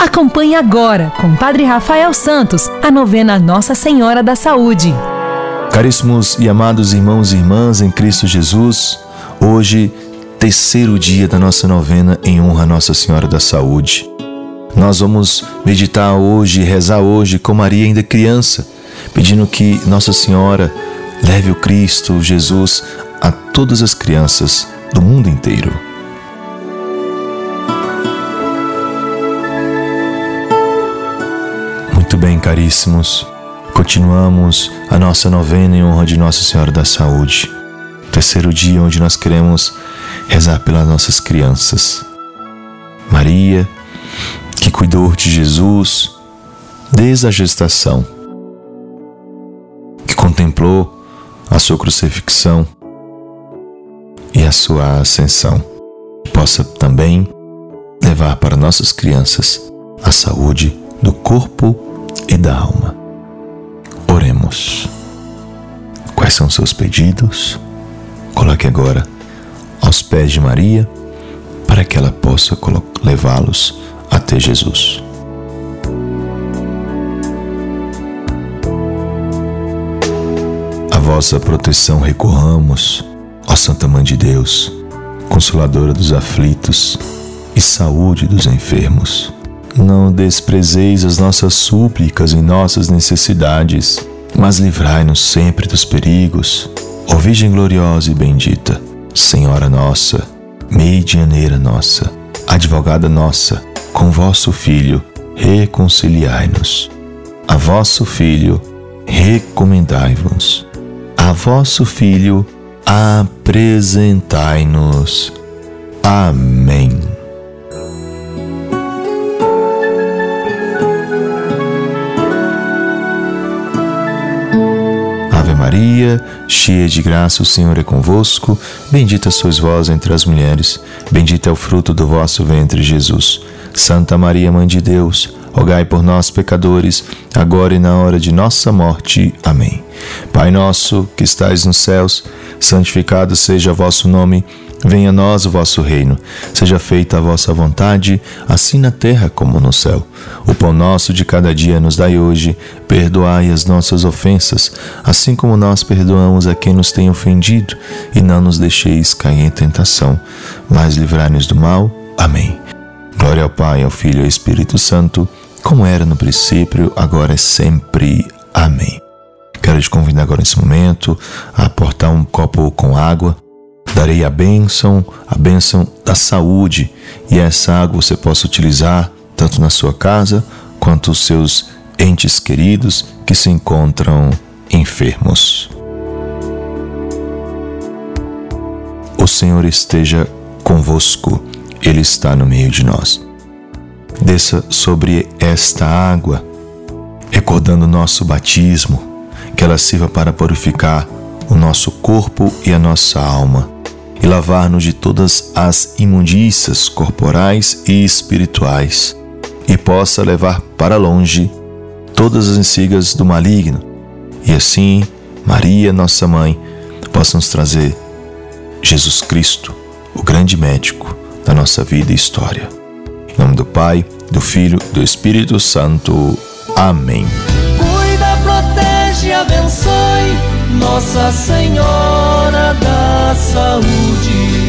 Acompanhe agora, com Padre Rafael Santos, a novena Nossa Senhora da Saúde. Caríssimos e amados irmãos e irmãs em Cristo Jesus, hoje, terceiro dia da nossa novena em honra a Nossa Senhora da Saúde. Nós vamos meditar hoje, rezar hoje com Maria ainda criança, pedindo que Nossa Senhora leve o Cristo, Jesus, a todas as crianças do mundo inteiro. Caríssimos. Continuamos a nossa novena em honra de Nossa Senhora da Saúde. Terceiro dia onde nós queremos rezar pelas nossas crianças. Maria, que cuidou de Jesus desde a gestação, que contemplou a sua crucifixão e a sua ascensão, possa também levar para nossas crianças a saúde do corpo e da alma. Oremos. Quais são seus pedidos? Coloque agora aos pés de Maria para que ela possa levá-los até Jesus. A vossa proteção recorramos, ó Santa Mãe de Deus, Consoladora dos aflitos e saúde dos enfermos. Não desprezeis as nossas súplicas e nossas necessidades, mas livrai-nos sempre dos perigos. Ó Virgem gloriosa e bendita, Senhora nossa, medianeira nossa, advogada nossa, com vosso Filho, reconciliai-nos. A vosso Filho, recomendai-vos. A vosso Filho, apresentai-nos. Amém. Maria, cheia de graça, o Senhor é convosco. Bendita sois vós entre as mulheres, bendito é o fruto do vosso ventre, Jesus. Santa Maria, Mãe de Deus, rogai por nós, pecadores, agora e na hora de nossa morte. Amém. Pai nosso, que estais nos céus, santificado seja o vosso nome. Venha a nós o vosso reino. Seja feita a vossa vontade, assim na terra como no céu. O pão nosso de cada dia nos dai hoje. Perdoai as nossas ofensas, assim como nós perdoamos a quem nos tem ofendido, e não nos deixeis cair em tentação, mas livrai-nos do mal. Amém. Glória ao Pai, ao Filho e ao Espírito Santo, como era no princípio, agora e sempre. Amém. Quero te convidar agora nesse momento a aportar um copo com água Darei a bênção, a bênção da saúde, e essa água você possa utilizar tanto na sua casa quanto os seus entes queridos que se encontram enfermos. O Senhor esteja convosco, Ele está no meio de nós. Desça sobre esta água, recordando nosso batismo, que ela sirva para purificar o nosso corpo e a nossa alma e lavar-nos de todas as imundícias corporais e espirituais, e possa levar para longe todas as insigas do maligno, e assim, Maria, nossa mãe, possa nos trazer Jesus Cristo, o grande médico da nossa vida e história. Em nome do Pai, do Filho do Espírito Santo. Amém. Abençoe, Nossa Senhora da saúde.